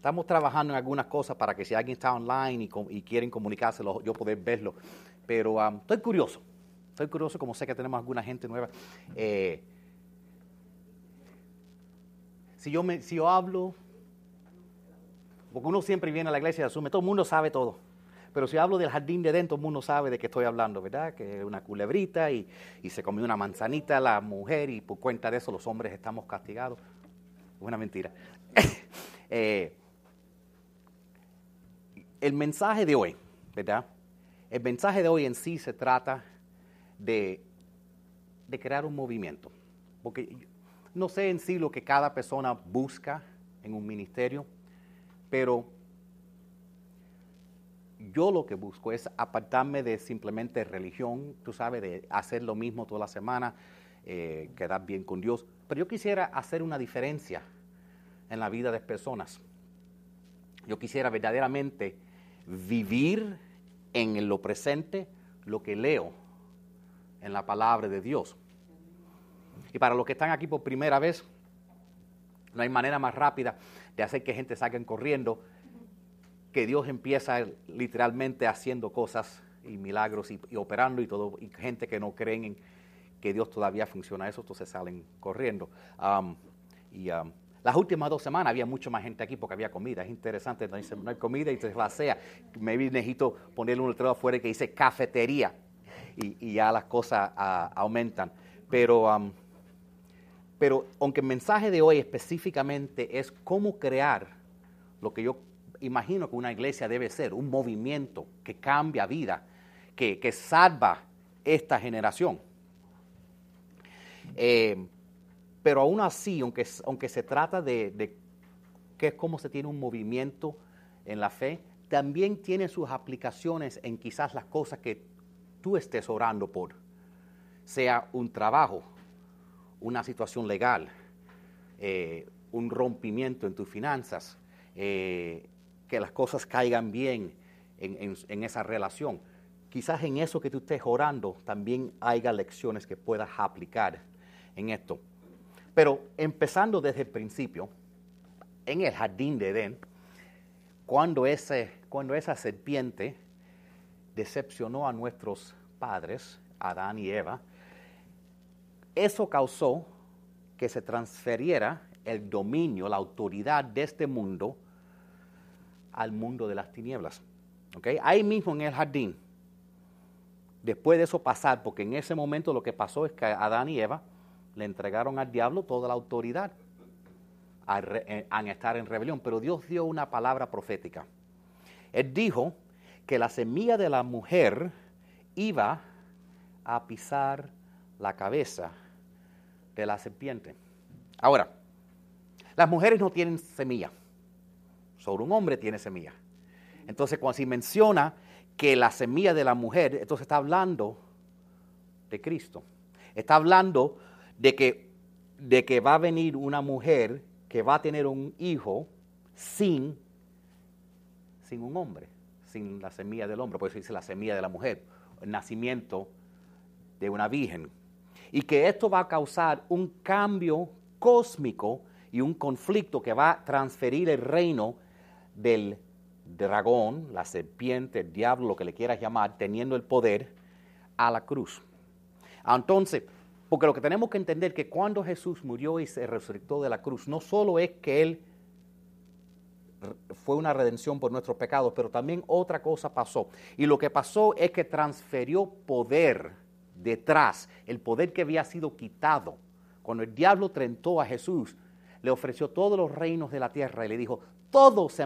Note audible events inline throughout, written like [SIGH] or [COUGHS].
Estamos trabajando en algunas cosas para que si alguien está online y, quieren comunicárselo, yo poder verlo. Pero estoy curioso. Estoy curioso, como sé que tenemos alguna gente nueva. Eh, si, yo me, si yo hablo, porque uno siempre viene a la iglesia y asume, todo el mundo sabe todo. Pero si hablo del jardín de dentro, todo el mundo sabe de qué estoy hablando, ¿verdad? Que es una culebrita y, se comió una manzanita la mujer y por cuenta de eso los hombres estamos castigados. Es una mentira. [LAUGHS] Eh, el mensaje de hoy, ¿verdad? El mensaje de hoy en sí se trata de, crear un movimiento. Porque no sé en sí lo que cada persona busca en un ministerio, pero yo lo que busco es apartarme de simplemente religión, tú sabes, de hacer lo mismo toda la semana, eh, quedar bien con Dios. Pero yo quisiera hacer una diferencia en la vida de personas. Yo quisiera verdaderamente vivir en lo presente lo que leo en la palabra de Dios. Y para los que están aquí por primera vez, no hay manera más rápida de hacer que gente salga corriendo que Dios empieza literalmente haciendo cosas y milagros y, operando y todo, y gente que no creen en que Dios todavía funciona eso, entonces salen corriendo. y las últimas dos semanas había mucha más gente aquí porque había comida. Es interesante, no, hay comida y se vacía. Me necesito ponerle un letrero afuera que dice cafetería y, ya las cosas ah, aumentan. Pero, pero aunque el mensaje de hoy específicamente es cómo crear lo que yo imagino que una iglesia debe ser, un movimiento que cambia vida, que, que salva esta generación. Eh, pero aún así, aunque, aunque se trata de, de es como se tiene un movimiento en la fe, también tiene sus aplicaciones en quizás las cosas que tú estés orando por, sea un trabajo, una situación legal, eh, un rompimiento en tus finanzas, eh, que las cosas caigan bien en, en, esa relación. Quizás en eso que tú estés orando también haya lecciones que puedas aplicar en esto. Pero empezando desde el principio, en el jardín de Edén, cuando, cuando esa serpiente decepcionó a nuestros padres, Adán y Eva, eso causó que se transferiera el dominio, la autoridad de este mundo al mundo de las tinieblas. ¿Okay? Ahí mismo en el jardín, después de eso pasar, porque en ese momento lo que pasó es que Adán y Eva le entregaron al diablo toda la autoridad a, estar en rebelión, pero Dios dio una palabra profética. Él dijo que la semilla de la mujer iba a pisar la cabeza de la serpiente. Ahora, las mujeres no tienen semilla, solo un hombre tiene semilla. Entonces, cuando se menciona que la semilla de la mujer, entonces está hablando de Cristo. Está hablando de que, de que va a venir una mujer que va a tener un hijo sin, sin un hombre, sin la semilla del hombre, por eso dice la semilla de la mujer, el nacimiento de una virgen. Y que esto va a causar un cambio cósmico y un conflicto que va a transferir el reino del dragón, la serpiente, el diablo, lo que le quieras llamar, teniendo el poder, a la cruz. Entonces, porque lo que tenemos que entender es que cuando Jesús murió y se resucitó de la cruz, no solo es que Él fue una redención por nuestros pecados, pero también otra cosa pasó. Y lo que pasó es que transfirió poder detrás, el poder que había sido quitado. Cuando el diablo tentó a Jesús, le ofreció todos los reinos de la tierra y le dijo, todo se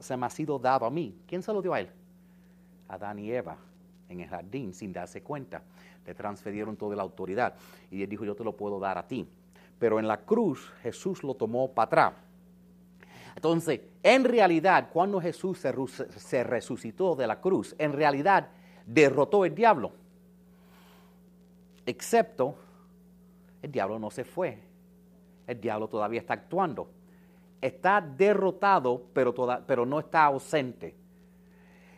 se me ha sido dado a mí. ¿Quién se lo dio a él? Adán y Eva en el jardín sin darse cuenta le transfirieron toda la autoridad. Y él dijo, yo te lo puedo dar a ti. Pero en la cruz Jesús lo tomó para atrás. Entonces, en realidad, cuando Jesús se, resucitó de la cruz, en realidad derrotó el diablo. Excepto, el diablo no se fue. El diablo todavía está actuando. Está derrotado, pero, pero no está ausente.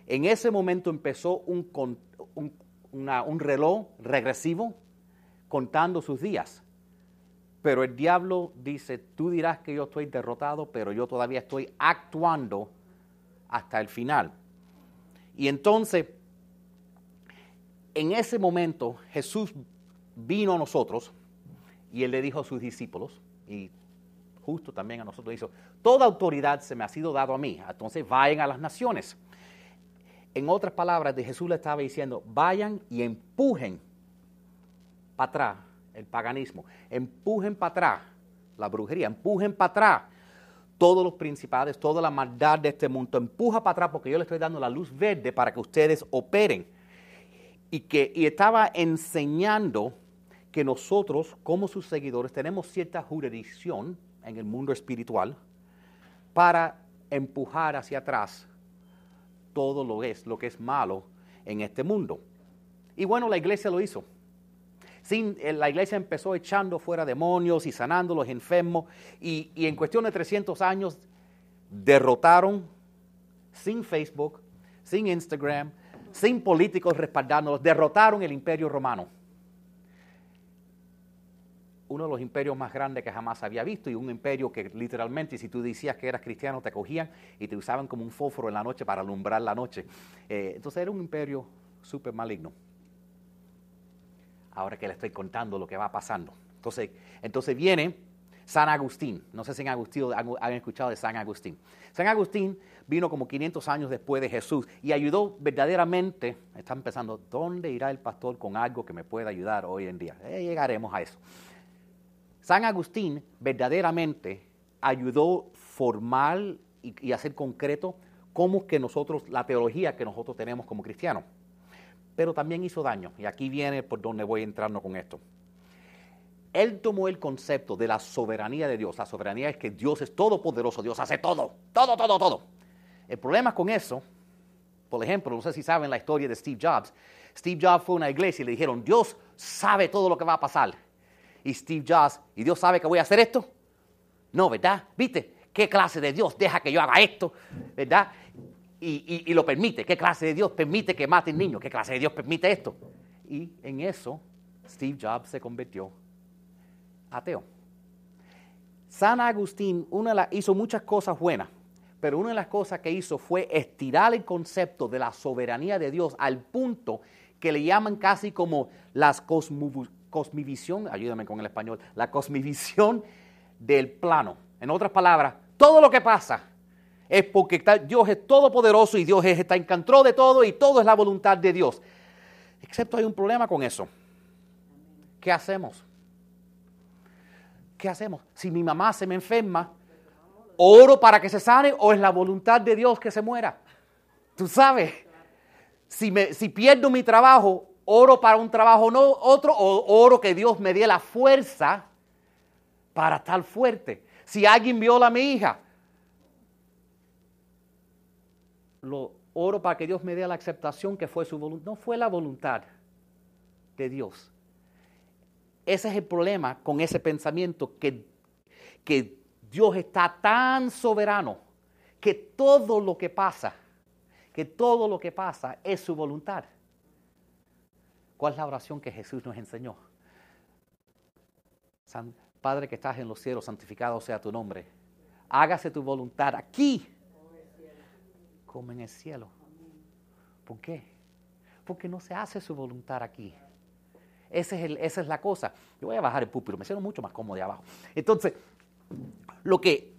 En ese momento empezó un, un reloj regresivo contando sus días. Pero el diablo dice, tú dirás que yo estoy derrotado, pero yo todavía estoy actuando hasta el final. Y entonces, en ese momento, Jesús vino a nosotros y él le dijo a sus discípulos, y justo también a nosotros, dijo, toda autoridad se me ha sido dado a mí, entonces vayan a las naciones. En otras palabras, de Jesús le estaba diciendo, vayan y empujen para atrás el paganismo, empujen para atrás la brujería, empujen para atrás todos los principales, toda la maldad de este mundo, empuja para atrás porque yo le estoy dando la luz verde para que ustedes operen. Y que y estaba enseñando que nosotros, como sus seguidores, tenemos cierta jurisdicción en el mundo espiritual para empujar hacia atrás todo lo, es, lo que es malo en este mundo. Y bueno, la iglesia lo hizo. Sin, eh, la iglesia empezó echando fuera demonios y sanando los enfermos y, y en cuestión de 300 años derrotaron sin Facebook, sin Instagram, sin políticos respaldándolos, derrotaron el imperio romano. Uno de los imperios más grandes que jamás había visto y un imperio que literalmente, si tú decías que eras cristiano, te cogían y te usaban como un fósforo en la noche para alumbrar la noche. Eh, entonces era un imperio súper maligno ahora que le estoy contando lo que va pasando. Entonces, entonces viene San Agustín. No sé si han, han, escuchado de San Agustín. San Agustín vino como 500 años después de Jesús y ayudó verdaderamente. Están pensando, ¿dónde irá el pastor con algo que me pueda ayudar hoy en día? Eh, llegaremos a eso. San Agustín verdaderamente ayudó formal y, y hacer concreto cómo que nosotros, la teología que nosotros tenemos como cristianos pero también hizo daño. Y aquí viene por donde voy entrando con esto. Él tomó el concepto de la soberanía de Dios. La soberanía es que Dios es todopoderoso, Dios hace todo, todo, todo, todo. El problema con eso, por ejemplo, no sé si saben la historia de Steve Jobs. Steve Jobs fue a una iglesia y le dijeron, Dios sabe todo lo que va a pasar. Y Steve Jobs, ¿y Dios sabe que voy a hacer esto? No, ¿verdad? ¿Viste? ¿Qué clase de Dios deja que yo haga esto? ¿Verdad? y, lo permite. ¿Qué clase de Dios permite que maten niños? ¿Qué clase de Dios permite esto? Y en eso Steve Jobs se convirtió ateo. San Agustín una hizo muchas cosas buenas, pero una de las cosas que hizo fue estirar el concepto de la soberanía de Dios al punto que le llaman casi como las cosmivisión, ayúdame con el español, la cosmivisión del plano. En otras palabras, todo lo que pasa es porque Dios es todopoderoso y Dios está en control de todo y todo es la voluntad de Dios. Excepto hay un problema con eso. ¿Qué hacemos? ¿Qué hacemos? Si mi mamá se me enferma, oro para que se sane o es la voluntad de Dios que se muera. Tú sabes, si, me, si pierdo mi trabajo, oro para un trabajo no otro o oro que Dios me dé la fuerza para estar fuerte. Si alguien viola a mi hija, lo oro para que Dios me dé la aceptación que fue su voluntad. No fue la voluntad de Dios. Ese es el problema con ese pensamiento que, que Dios está tan soberano que todo lo que pasa, que todo lo que pasa es su voluntad. ¿Cuál es la oración que Jesús nos enseñó? Padre que estás en los cielos, santificado sea tu nombre. Hágase tu voluntad aquí como en el cielo. ¿Por qué? Porque no se hace su voluntad aquí. Esa es la cosa. Yo voy a bajar el púlpito, me siento mucho más cómodo de abajo. Entonces, lo que,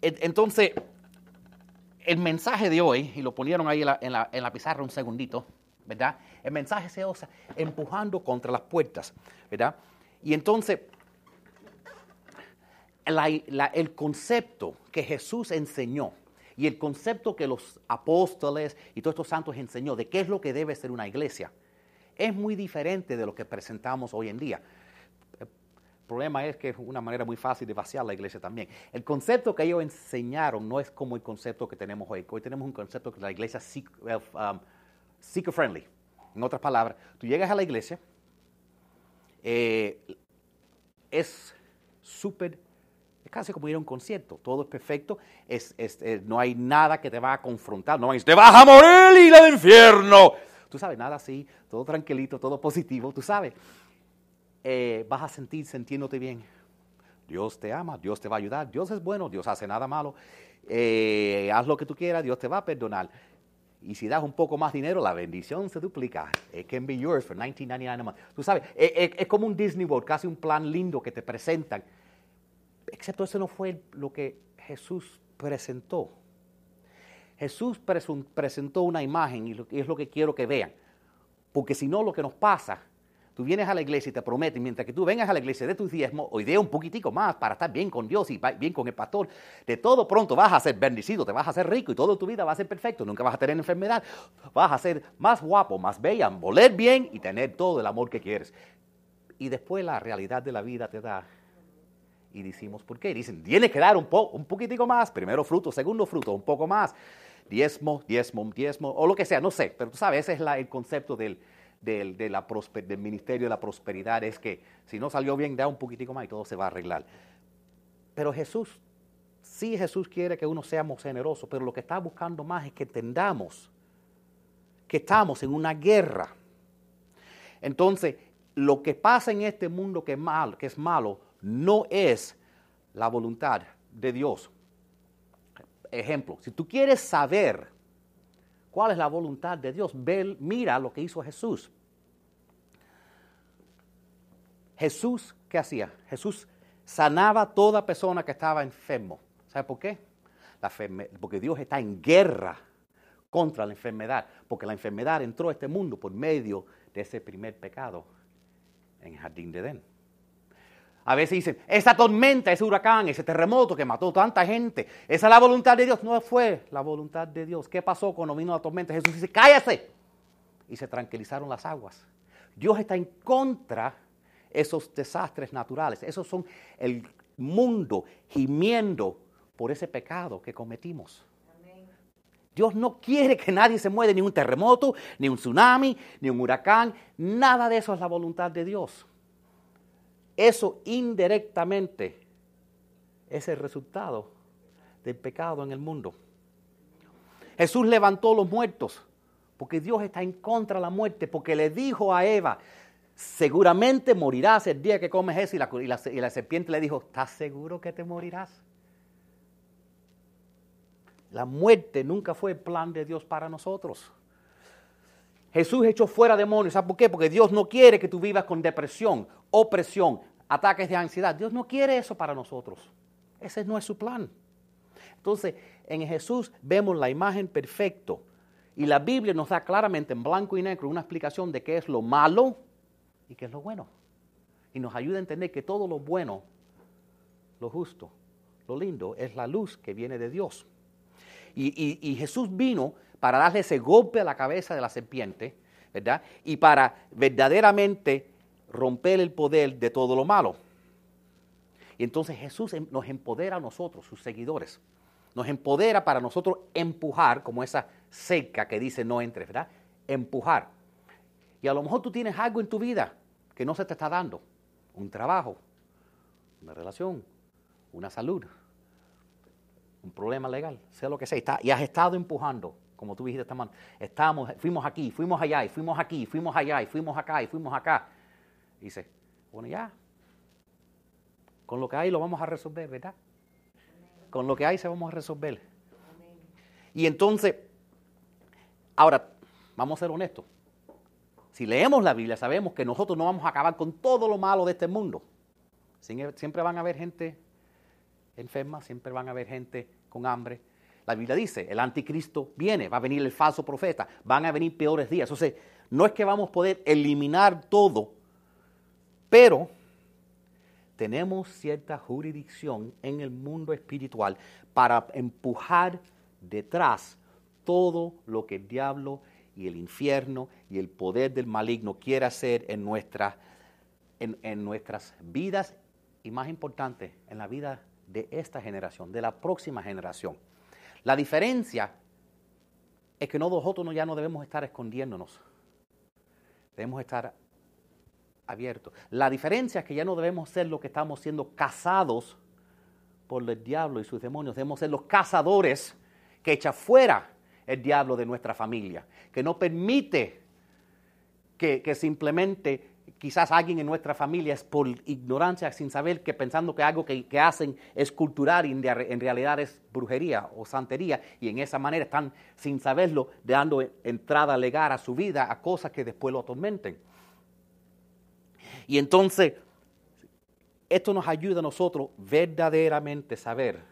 entonces, el mensaje de hoy, y lo ponieron ahí en la pizarra un segundito, ¿verdad? El mensaje se usa empujando contra las puertas, ¿verdad? Y entonces, el concepto que Jesús enseñó y el concepto que los apóstoles y todos estos santos enseñó de qué es lo que debe ser una iglesia es muy diferente de lo que presentamos hoy en día. El problema es que es una manera muy fácil de vaciar la iglesia también. El concepto que ellos enseñaron no es como el concepto que tenemos hoy. Hoy tenemos un concepto que la iglesia es um, seeker friendly. En otras palabras, tú llegas a la iglesia, eh, es súper es casi como ir a un concierto, todo es perfecto, es, eh, no hay nada que te va a confrontar, no decir, te vas a morir y del infierno. Tú sabes, nada así, todo tranquilito, todo positivo, tú sabes. Eh, vas a sentir sintiéndote bien. Dios te ama, Dios te va a ayudar, Dios es bueno, Dios hace nada malo, haz lo que tú quieras, Dios te va a perdonar. Y si das un poco más dinero, la bendición se duplica. It can be yours for 19.99 a month. Tú sabes, es, como un Disney World, casi un plan lindo que te presentan. Excepto eso no fue lo que Jesús presentó. Jesús presentó una imagen y es lo que quiero que vean. Porque si no, lo que nos pasa Tú vienes a la iglesia y te prometen, mientras que tú vengas a la iglesia de tus diezmos, hoy día un poquitico más para estar bien con Dios y bien con el pastor, de todo pronto vas a ser bendecido, te vas a ser rico y toda tu vida va a ser perfecto, nunca vas a tener enfermedad, vas a ser más guapo, más bella, voler bien y tener todo el amor que quieres. Y después la realidad de la vida te da y decimos, ¿por qué? Dicen, tiene que dar un, po un poquitico más, primero fruto, segundo fruto, un poco más, diezmo, diezmo, diezmo, o lo que sea, no sé, pero tú sabes, ese es el concepto del, del, del ministerio de la prosperidad es que si no salió bien, da un poquitico más y todo se va a arreglar. Pero Jesús, sí Jesús quiere que uno seamos generosos, pero lo que está buscando más es que entendamos que estamos en una guerra. Entonces, lo que pasa en este mundo que es malo, que es malo no es la voluntad de Dios. Ejemplo, si tú quieres saber cuál es la voluntad de Dios. Ve, mira lo que hizo Jesús. Jesús, ¿qué hacía? Jesús sanaba a toda persona que estaba enfermo. ¿Sabe por qué? porque Dios está en guerra contra la enfermedad, porque la enfermedad entró a este mundo por medio de ese primer pecado en el jardín de Edén. A veces dicen, esa tormenta, ese huracán, ese terremoto que mató tanta gente, esa es la voluntad de Dios. No fue la voluntad de Dios. ¿Qué pasó cuando vino la tormenta? Jesús dice, cállate. Y se tranquilizaron las aguas. Dios está en contra de esos desastres naturales. Esos son el mundo gimiendo por ese pecado que cometimos. Dios no quiere que nadie se muera, ni un terremoto, ni un tsunami, ni un huracán. Nada de eso es la voluntad de Dios. Eso indirectamente es el resultado del pecado en el mundo. Jesús levantó los muertos porque Dios está en contra de la muerte, porque le dijo a Eva, seguramente morirás el día que comes eso, y la, y la serpiente le dijo, ¿estás seguro que te morirás? La muerte nunca fue el plan de Dios para nosotros. Jesús echó fuera demonios. ¿Sabes por qué? Porque Dios no quiere que tú vivas con depresión, opresión, ataques de ansiedad. Dios no quiere eso para nosotros. Ese no es su plan. Entonces, en Jesús vemos la imagen perfecta. Y la Biblia nos da claramente en blanco y negro una explicación de qué es lo malo y qué es lo bueno. Y nos ayuda a entender que todo lo bueno, lo justo, lo lindo, es la luz que viene de Dios. Y, y Jesús vino para darle ese golpe a la cabeza de la serpiente, ¿verdad? Y para verdaderamente romper el poder de todo lo malo. Y entonces Jesús em, nos empodera a nosotros, sus seguidores. Nos empodera para nosotros empujar, como esa seca que dice no entres, ¿verdad? Empujar. Y a lo mejor tú tienes algo en tu vida que no se te está dando. Un trabajo, una relación, una salud, un problema legal, sea lo que sea. y has estado empujando, como tú dijiste esta mano. Estamos, fuimos aquí, fuimos allá, y fuimos aquí, fuimos allá, y fuimos acá, y fuimos acá dice, bueno, ya, con lo que hay lo vamos a resolver, ¿verdad? Con lo que hay se vamos a resolver. Y entonces, ahora, vamos a ser honestos. Si leemos la Biblia, sabemos que nosotros no vamos a acabar con todo lo malo de este mundo. Siempre van a haber gente enferma, siempre van a haber gente con hambre. La Biblia dice, el anticristo viene, va a venir el falso profeta, van a venir peores días. Entonces, no es que vamos a poder eliminar todo pero tenemos cierta jurisdicción en el mundo espiritual para empujar detrás todo lo que el diablo y el infierno y el poder del maligno quiere hacer en, en, nuestras vidas y más importante, en la vida de esta generación, de la próxima generación. La diferencia es que nosotros ya no debemos estar escondiéndonos, debemos estar abierto. La diferencia es que ya no debemos ser los que estamos siendo cazados por el diablo y sus demonios. Debemos ser los cazadores que echa fuera el diablo de nuestra familia, que no permite que, simplemente quizás alguien en nuestra familia es por ignorancia, sin saber que pensando que algo que, hacen es cultural y en realidad es brujería o santería, y en esa manera están, sin saberlo, dando entrada legal a su vida a cosas que después lo atormenten. Y entonces, esto nos ayuda a nosotros verdaderamente saber,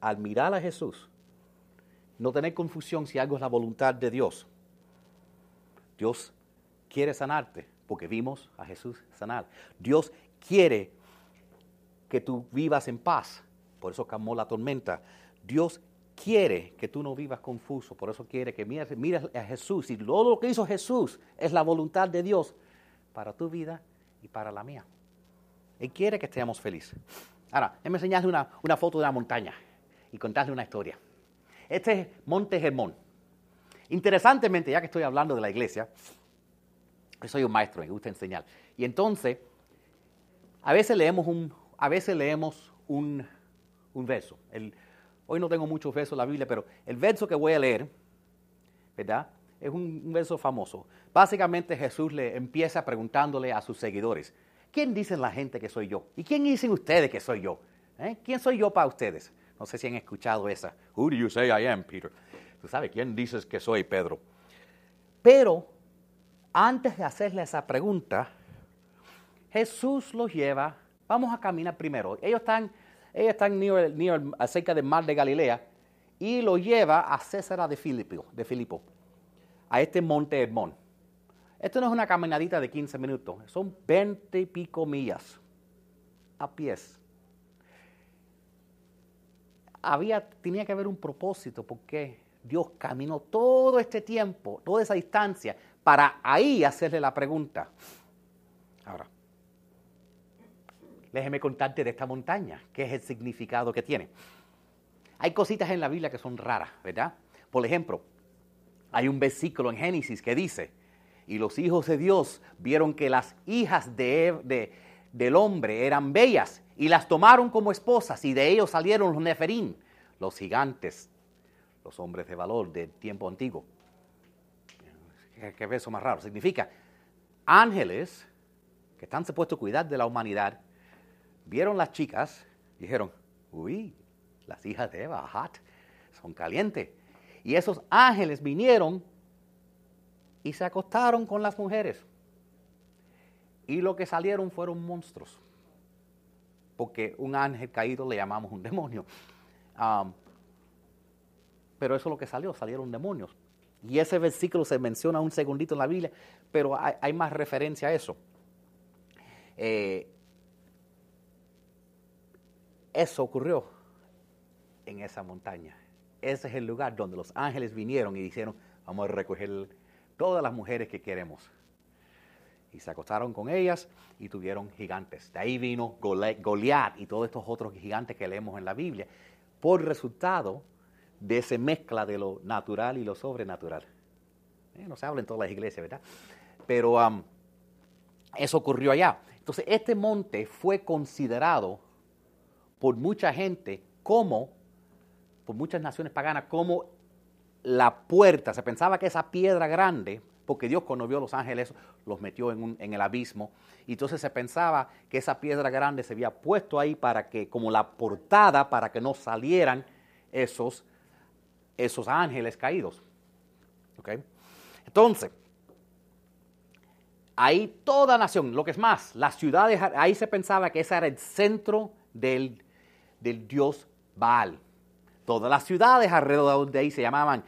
al mirar a Jesús, no tener confusión si algo es la voluntad de Dios. Dios quiere sanarte porque vimos a Jesús sanar. Dios quiere que tú vivas en paz, por eso calmó la tormenta. Dios quiere que tú no vivas confuso, por eso quiere que mires, a Jesús y todo lo que hizo Jesús es la voluntad de Dios para tu vida y para la mía. Él quiere que estemos felices. Ahora, déjame enseñarle una, una foto de la montaña y contarle una historia. Este es Monte Germón. Interesantemente, ya que estoy hablando de la iglesia, soy un maestro, me gusta enseñar. Y entonces, a veces leemos un, a veces leemos un, verso. hoy no tengo muchos versos en la Biblia, pero el verso que voy a leer, ¿verdad? Es un, verso famoso. Básicamente Jesús le empieza preguntándole a sus seguidores, ¿quién dicen la gente que soy yo? ¿Y quién dicen ustedes que soy yo? ¿Eh? ¿Quién soy yo para ustedes? No sé si han escuchado esa. Who do you say I am, Peter? Tú sabes, ¿quién dices que soy, Pedro? Pero antes de hacerle esa pregunta, Jesús los lleva, vamos a caminar primero. Ellos están, ellos están ni, acerca del mar de Galilea y lo lleva a César de Filipo, de Filipo, a este monte Hermón. Esto no es una caminadita de 15 minutos, son 20 y pico millas a pies. Había, tenía que haber un propósito porque Dios caminó todo este tiempo, toda esa distancia, para ahí hacerle la pregunta. Ahora, déjeme contarte de esta montaña, qué es el significado que tiene. Hay cositas en la Biblia que son raras, ¿verdad? Por ejemplo, hay un versículo en Génesis que dice, y los hijos de Dios vieron que las hijas de, del hombre eran bellas y las tomaron como esposas y de ellos salieron los neferín, los gigantes, los hombres de valor del tiempo antiguo qué beso más raro. Significa ángeles que están supuestos a cuidar de la humanidad, vieron las chicas dijeron, uy, las hijas de Eva, hot, son calientes. Y esos ángeles vinieron y se acostaron con las mujeres. Y lo que salieron fueron monstruos. Porque un ángel caído le llamamos un demonio. Pero eso es lo que salió, salieron demonios. Y ese versículo se menciona un segundito en la Biblia, pero hay, más referencia a eso. Eh, eso ocurrió en esa montaña. Ese es el lugar donde los ángeles vinieron y dijeron, vamos a recoger todas las mujeres que queremos. Y se acostaron con ellas y tuvieron gigantes. De ahí vino Goliat y todos estos otros gigantes que leemos en la Biblia. Por resultado de esa mezcla de lo natural y lo sobrenatural. Eh, no se habla en todas las iglesias, ¿verdad? Pero eso ocurrió allá. Entonces, este monte fue considerado por mucha gente como, por muchas naciones paganas, como la puerta. Se pensaba que esa piedra grande, porque Dios cuando vio a los ángeles los metió en, en, el abismo, y entonces se pensaba que esa piedra grande se había puesto ahí para que, como la portada, para que no salieran esos esos ángeles caídos. Entonces, ahí toda nación, lo que es más, las ciudades, ahí se pensaba que ese era el centro del, del dios Baal. Todas las ciudades alrededor de ahí se llamaban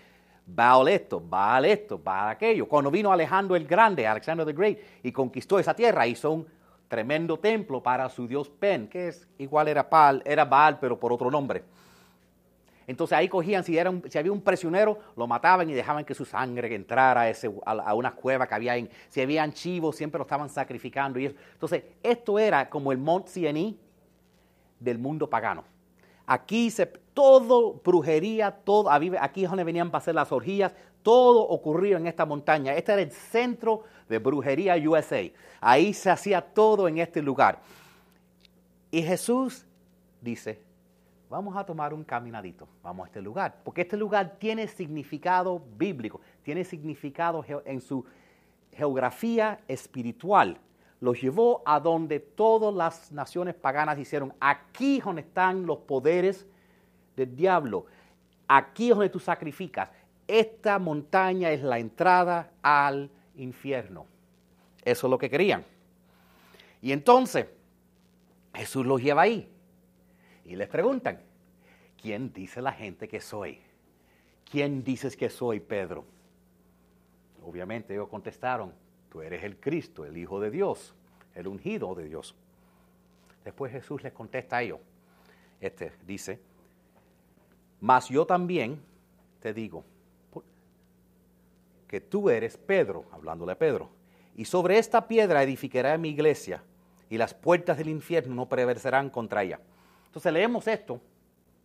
Baal esto, Baal esto, Baal aquello. Cuando vino Alejandro el Grande, Alexander the Great, y conquistó esa tierra, hizo un tremendo templo para su dios Pen, que es igual era Baal, era Baal, pero por otro nombre. Entonces ahí cogían, si, era si había un prisionero, lo mataban y dejaban que su sangre entrara a, ese, a, una cueva que había ahí. Si habían chivos, siempre lo estaban sacrificando. Entonces, esto era como el Mont Siení del mundo pagano. Aquí se, todo, brujería, todo, aquí es donde venían para hacer las orgías, todo ocurrió en esta montaña. Este era el centro de brujería USA. Ahí se hacía todo en este lugar. Y Jesús dice, vamos a tomar un caminadito, vamos a este lugar, porque este lugar tiene significado bíblico, tiene significado en su geografía espiritual. los llevó a donde todas las naciones paganas hicieron. Aquí es donde están los poderes del diablo. Aquí es donde tú sacrificas. Esta montaña es la entrada al infierno. Eso es lo que querían. Y entonces Jesús los lleva ahí y les preguntan, ¿quién dice la gente que soy? ¿Quién dices que soy, Pedro? Obviamente ellos contestaron, tú eres el Cristo, el Hijo de Dios, el ungido de Dios. Después Jesús les contesta a ellos, este dice, mas yo también te digo que tú eres Pedro, hablándole a Pedro, y sobre esta piedra edificaré mi iglesia, y las puertas del infierno no prevalecerán contra ella. Entonces leemos esto,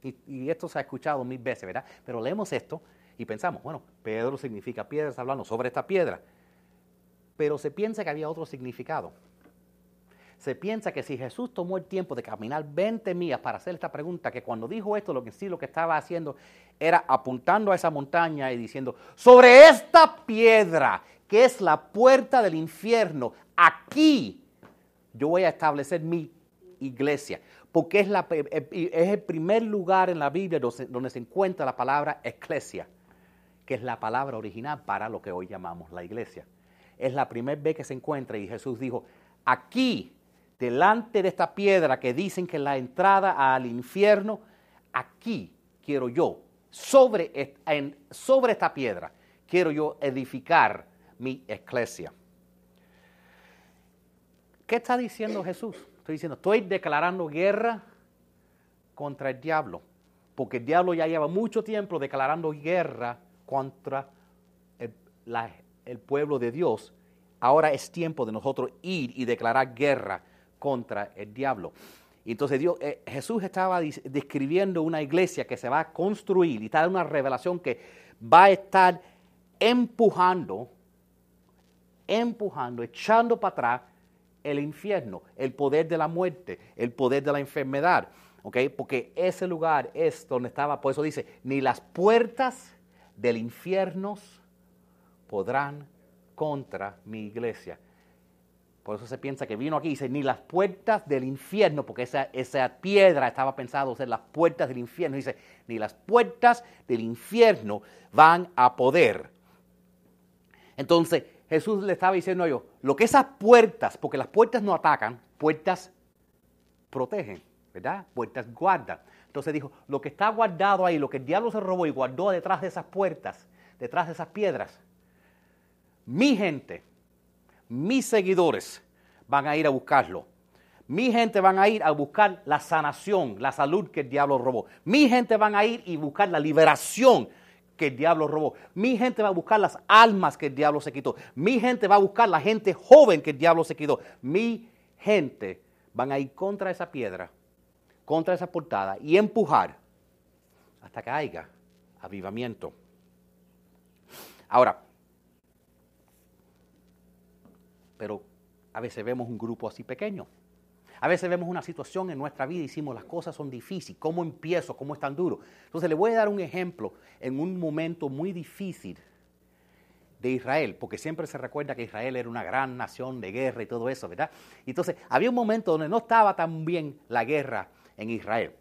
y, esto se ha escuchado mil veces, ¿verdad? Pero leemos esto y pensamos, bueno, Pedro significa piedra, hablando sobre esta piedra. Pero se piensa que había otro significado. Se piensa que si Jesús tomó el tiempo de caminar 20 millas para hacer esta pregunta, que cuando dijo esto, lo que sí lo que estaba haciendo era apuntando a esa montaña y diciendo, sobre esta piedra, que es la puerta del infierno, aquí yo voy a establecer mi iglesia, porque es, la, es el primer lugar en la Biblia donde, se encuentra la palabra eclesia, que es la palabra original para lo que hoy llamamos la iglesia. Es la primera vez que se encuentra y Jesús dijo, aquí, delante de esta piedra que dicen que es la entrada al infierno, aquí quiero yo, sobre, sobre esta piedra, quiero yo edificar mi iglesia. ¿Qué está diciendo Jesús? Estoy diciendo, estoy declarando guerra contra el diablo, porque el diablo ya lleva mucho tiempo declarando guerra contra el, pueblo de Dios. Ahora es tiempo de nosotros ir y declarar guerra contra el diablo. Entonces Dios, eh, Jesús estaba describiendo una iglesia que se va a construir y está dando una revelación que va a estar empujando, empujando, echando para atrás el infierno, el poder de la muerte, el poder de la enfermedad. Porque ese lugar es donde estaba, por eso dice, ni las puertas del infierno podrán contra mi iglesia. Por eso se piensa que vino aquí y dice, ni las puertas del infierno, porque esa, esa piedra estaba pensado ser las puertas del infierno. Dice, ni las puertas del infierno van a poder. Entonces, Jesús le estaba diciendo ellos, lo que esas puertas, porque las puertas no atacan, puertas protegen, ¿verdad? Puertas guardan. Entonces dijo, lo que está guardado ahí, lo que el diablo se robó y guardó detrás de esas puertas, detrás de esas piedras, mi gente, mis seguidores van a ir a buscarlo. Mi gente van a ir a buscar la sanación, la salud que el diablo robó. Mi gente van a ir y buscar la liberación que el diablo robó. Mi gente va a buscar las almas que el diablo se quitó. Mi gente va a buscar la gente joven que el diablo se quitó. Mi gente van a ir contra esa piedra, contra esa portada y empujar hasta que haya avivamiento. Ahora, pero a veces vemos un grupo así pequeño. A veces vemos una situación en nuestra vida y decimos, las cosas son difíciles, ¿cómo empiezo? ¿Cómo es tan duro? Entonces le voy a dar un ejemplo en un momento muy difícil de Israel, porque siempre se recuerda que Israel era una gran nación de guerra y todo eso, ¿verdad? Entonces, había un momento donde no estaba tan bien la guerra en Israel.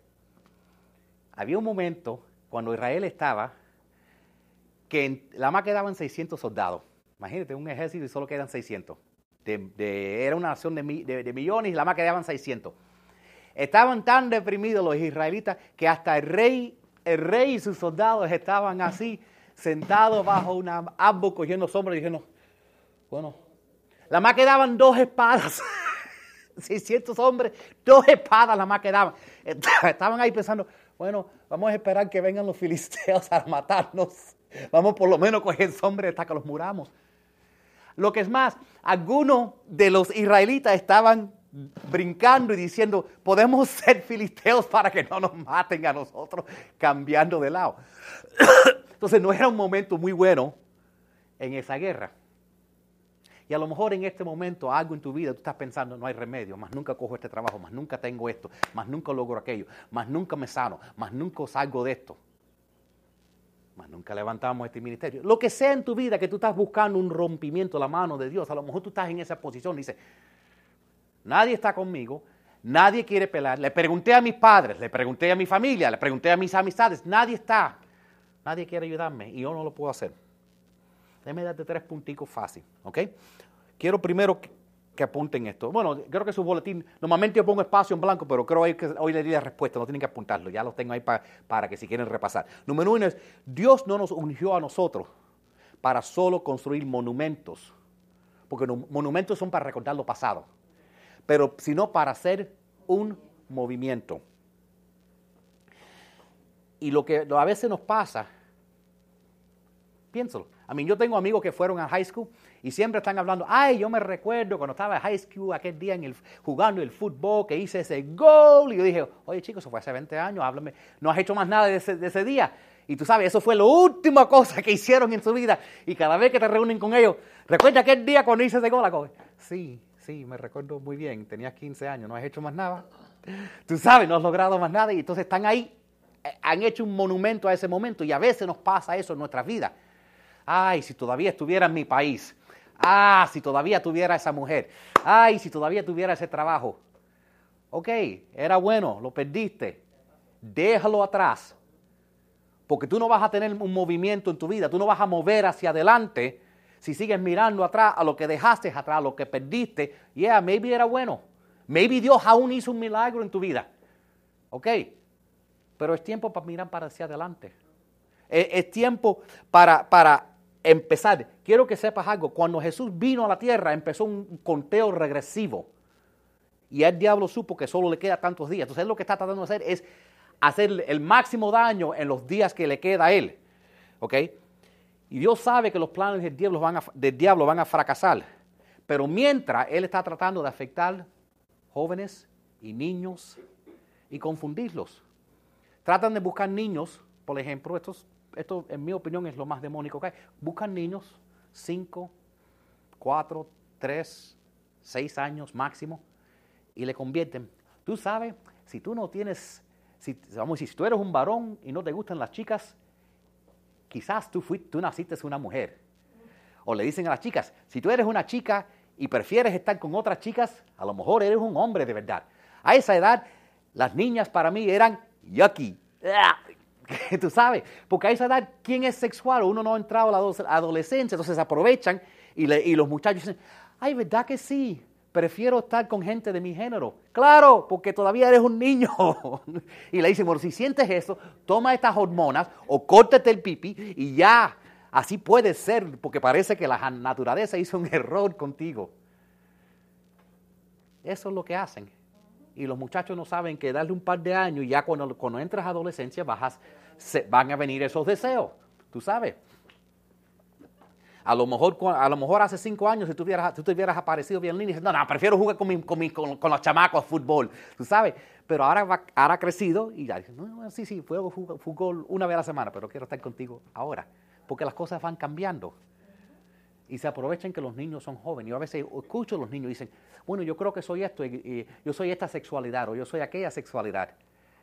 Había un momento cuando Israel estaba que la más quedaban 600 soldados. Imagínate, un ejército y solo quedan 600 era una nación de, millones y la más quedaban 600. Estaban tan deprimidos los israelitas que hasta el rey, el rey y sus soldados estaban así, sentados bajo un árbol cogiendo sombra y diciendo, bueno, la más quedaban dos espadas. [LAUGHS] 600 hombres, dos espadas la más quedaban. Estaban ahí pensando, bueno, vamos a esperar que vengan los filisteos a matarnos. Vamos por lo menos a coger sombra hasta que los muramos. Lo que es más, algunos de los israelitas estaban brincando y diciendo, podemos [LAUGHS] ser filisteos para que no nos maten a nosotros, cambiando de lado. [COUGHS] Entonces no era un momento muy bueno en esa guerra. Y a lo mejor en este momento algo en tu vida tú estás pensando, no hay remedio, más nunca cojo este trabajo, más nunca tengo esto, más nunca logro aquello, más nunca me sano, más nunca salgo de esto nunca levantamos este ministerio. Lo que sea en tu vida que tú estás buscando un rompimiento, la mano de Dios, a lo mejor tú estás en esa posición y dices, nadie está conmigo, nadie quiere pelear. Le pregunté a mis padres, le pregunté a mi familia, le pregunté a mis amistades, nadie está, nadie quiere ayudarme y yo no lo puedo hacer. Déjame darte tres punticos fácil, ¿ok? Quiero primero que, apunten esto. Bueno, creo que su boletín, normalmente yo pongo espacio en blanco, pero creo que hoy le di la respuesta, no tienen que apuntarlo, ya los tengo ahí para que si quieren repasar. Número uno es, Dios no nos ungió a nosotros para solo construir monumentos, porque monumentos son para recordar lo pasado, pero sino para hacer un movimiento. Y lo que a veces nos pasa, piénsalo, a mí yo tengo amigos que fueron a high school y siempre están hablando, ay, yo me recuerdo cuando estaba en high school aquel día en el, jugando el fútbol que hice ese gol. Y yo dije, oye chicos, eso fue hace 20 años, háblame, no has hecho más nada de ese, día. Y tú sabes, eso fue la última cosa que hicieron en su vida. Y cada vez que te reúnen con ellos, recuerda aquel día cuando hice ese gol. Sí, sí, me recuerdo muy bien. Tenías 15 años, no has hecho más nada. Tú sabes, no has logrado más nada. Y entonces están ahí, eh, han hecho un monumento a ese momento. Y a veces nos pasa eso en nuestras vidas. Ay, si todavía estuviera en mi país. Ah, si todavía tuviera esa mujer. Ay, si todavía tuviera ese trabajo. Ok, era bueno, lo perdiste. Déjalo atrás. Porque tú no vas a tener un movimiento en tu vida, tú no vas a mover hacia adelante si sigues mirando atrás a lo que dejaste atrás, a lo que perdiste. Yeah, maybe era bueno. Maybe Dios aún hizo un milagro en tu vida. Ok, pero es tiempo para mirar para hacia adelante. Es, es tiempo para, para empezar. Quiero que sepas algo. Cuando Jesús vino a la tierra, empezó un conteo regresivo. Y el diablo supo que solo le queda tantos días. Entonces, él lo que está tratando de hacer es hacer el máximo daño en los días que le queda a él. ¿Ok? Y Dios sabe que los planes del diablo van a, del diablo van a fracasar. Pero mientras él está tratando de afectar jóvenes y niños y confundirlos. Tratan de buscar niños, por ejemplo, estos esto en mi opinión es lo más demónico que hay. Buscan niños, 5, 4, 3, 6 años máximo, y le convierten. Tú sabes, si tú no tienes, si, vamos si tú eres un varón y no te gustan las chicas, quizás tú, tú naciste una mujer. O le dicen a las chicas, si tú eres una chica y prefieres estar con otras chicas, a lo mejor eres un hombre de verdad. A esa edad, las niñas para mí eran yucky. [LAUGHS] tú sabes, porque a esa edad, ¿quién es sexual? Uno no ha entrado a la adolescencia, entonces aprovechan y, y los muchachos dicen, ay, ¿verdad que sí? Prefiero estar con gente de mi género. Claro, porque todavía eres un niño. [LAUGHS] y le dicen, bueno, si sientes eso, toma estas hormonas o córtate el pipi y ya. Así puede ser, porque parece que la naturaleza hizo un error contigo. Eso es lo que hacen y los muchachos no saben que darle un par de años y ya cuando, entras a adolescencia bajas, se, van a venir esos deseos, tú sabes. A lo mejor, a lo mejor hace cinco años, si tú hubieras, tú hubieras aparecido bien lindo, no, no, prefiero jugar con, con, con, los chamacos fútbol, tú sabes. Pero ahora, va, ahora ha crecido y ya dice, no, sí, sí, juego fútbol una vez a la semana, pero quiero estar contigo ahora. Porque las cosas van cambiando y se aprovechan que los niños son jóvenes. Yo a veces escucho a los niños y dicen, bueno, yo creo que soy esto, yo soy esta sexualidad o yo soy aquella sexualidad.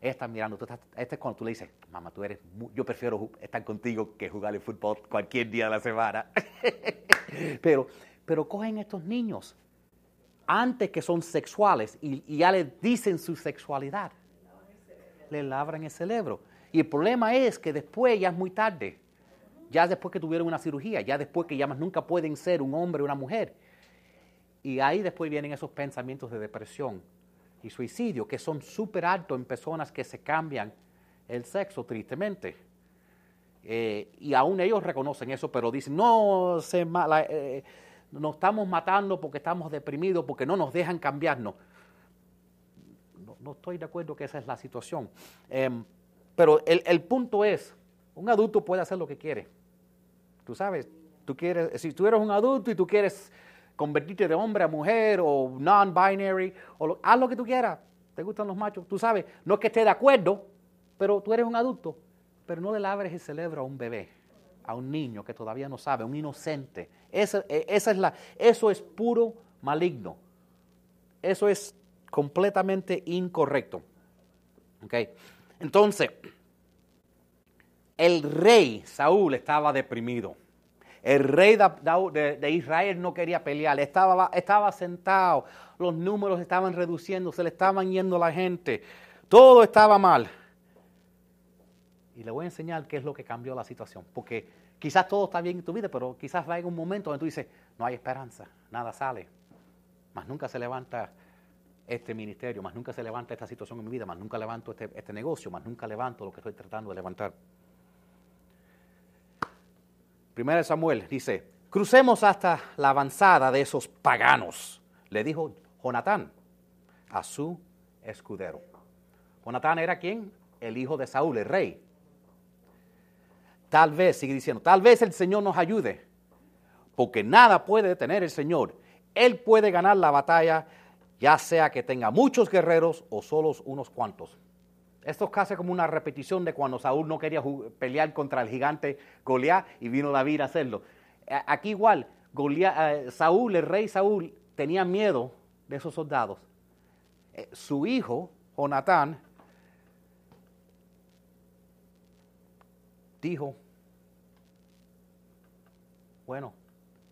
Ella mirando, este es cuando tú le dices, mamá, tú eres, yo prefiero estar contigo que jugar el fútbol cualquier día de la semana. [LAUGHS] pero, pero cogen estos niños antes que son sexuales y, y ya les dicen su sexualidad. Le labran el cerebro. Y el problema es que después ya es muy tarde ya después que tuvieron una cirugía, ya después que ya más nunca pueden ser un hombre o una mujer. Y ahí después vienen esos pensamientos de depresión y suicidio, que son súper altos en personas que se cambian el sexo, tristemente. Eh, y aún ellos reconocen eso, pero dicen, no, se eh, nos estamos matando porque estamos deprimidos, porque no nos dejan cambiarnos. No, estoy de acuerdo que esa es la situación. Em, pero el, el punto es, un adulto puede hacer lo que quiere. Tú sabes, tú quieres, si tú eres un adulto y tú quieres convertirte de hombre a mujer o non-binary, o haz lo que tú quieras. ¿Te gustan los machos? Tú sabes, no es que esté de acuerdo, pero tú eres un adulto. Pero no le labres el cerebro a un bebé, a un niño que todavía no sabe, a un inocente. E, esa es la, eso es puro maligno. Eso es completamente incorrecto. ¿Okay? Entonces, el rey Saúl estaba deprimido. El rey de, Israel no quería pelear, estaba, sentado. los números estaban reduciendo, se le estaban yendo la gente, todo estaba mal. Y le voy a enseñar qué es lo que cambió la situación, porque quizás todo está bien en tu vida, pero quizás va en un momento donde tú dices, no hay esperanza, nada sale, más nunca se levanta este ministerio, más nunca se levanta esta situación en mi vida, más nunca levanto este, este negocio, más nunca levanto lo que estoy tratando de levantar. Primera de Samuel dice, crucemos hasta la avanzada de esos paganos, le dijo Jonatán a su escudero. Jonatán era quién? El hijo de Saúl, el rey. Tal vez, sigue diciendo, tal vez el Señor nos ayude, porque nada puede detener el Señor. Él puede ganar la batalla, ya sea que tenga muchos guerreros o solos unos cuantos. Esto es casi como una repetición de cuando Saúl no quería pelear contra el gigante Goliat y vino David a hacerlo. Aquí igual, eh, Saúl, el rey Saúl, tenía miedo de esos soldados. Eh, su hijo, Jonatán, dijo, bueno,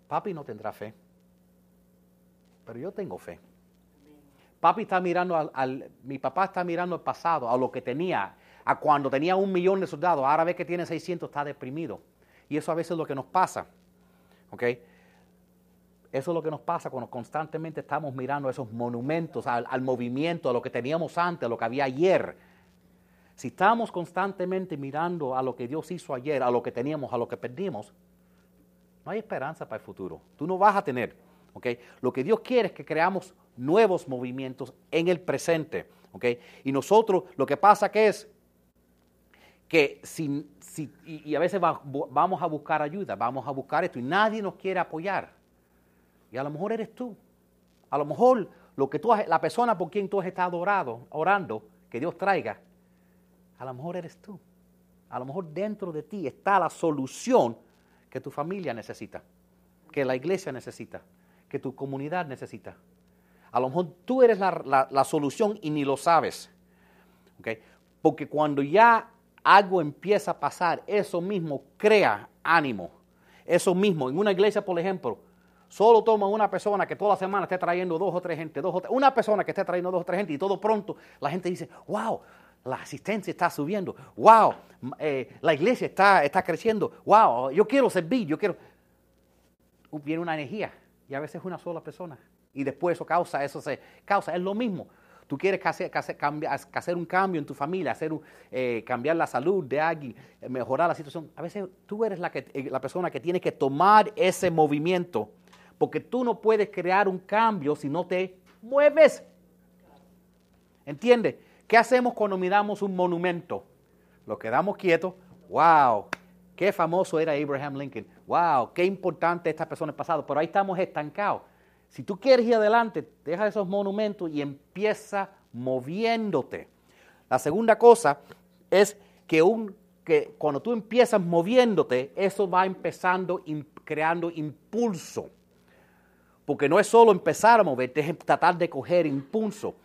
papi no tendrá fe, pero yo tengo fe. Papi está mirando al, mi papá está mirando al pasado, a lo que tenía, a cuando tenía un millón de soldados, ahora ve que tiene 600, está deprimido. Y eso a veces es lo que nos pasa. ¿Ok? Eso es lo que nos pasa cuando constantemente estamos mirando esos monumentos, al, al, movimiento, a lo que teníamos antes, a lo que había ayer. Si estamos constantemente mirando a lo que Dios hizo ayer, a lo que teníamos, a lo que perdimos, no hay esperanza para el futuro. Tú no vas a tener. ¿Ok? Lo que Dios quiere es que creamos nuevos movimientos en el presente. ¿ok? Y nosotros lo que pasa que es que si, y, a veces vamos a buscar ayuda, vamos a buscar esto y nadie nos quiere apoyar. Y a lo mejor eres tú. A lo mejor lo que tú la persona por quien tú has estado orando, orando, que Dios traiga, a lo mejor eres tú. A lo mejor dentro de ti está la solución que tu familia necesita, que la iglesia necesita, que tu comunidad necesita. A lo mejor tú eres la, solución y ni lo sabes. Porque cuando ya algo empieza a pasar, eso mismo crea ánimo. Eso mismo, en una iglesia, por ejemplo, solo toma una persona que toda la semana esté trayendo dos o tres gente, dos o tres, una persona que esté trayendo dos o tres gente y todo pronto la gente dice, wow, la asistencia está subiendo, wow, eh, la iglesia está, está creciendo, wow, yo quiero servir, yo quiero... Viene una energía y a veces es una sola persona y después eso causa, eso se causa, es lo mismo. Tú quieres hacer, hacer un cambio en tu familia, hacer eh, cambiar la salud de alguien, eh, mejorar la situación. A veces tú eres la, que, eh, la persona que tiene que tomar ese movimiento, porque tú no puedes crear un cambio si no te mueves. ¿Entiendes? ¿Qué hacemos cuando miramos un monumento? Lo quedamos quietos. ¡Wow! Qué famoso era Abraham Lincoln. ¡Wow! Qué importante esta persona en. Pero ahí estamos estancados. Si tú quieres ir adelante, deja esos monumentos y empieza moviéndote. La segunda cosa es que, cuando tú empiezas moviéndote, eso va empezando, creando impulso. Porque no es solo empezar a moverte, es tratar de coger impulso.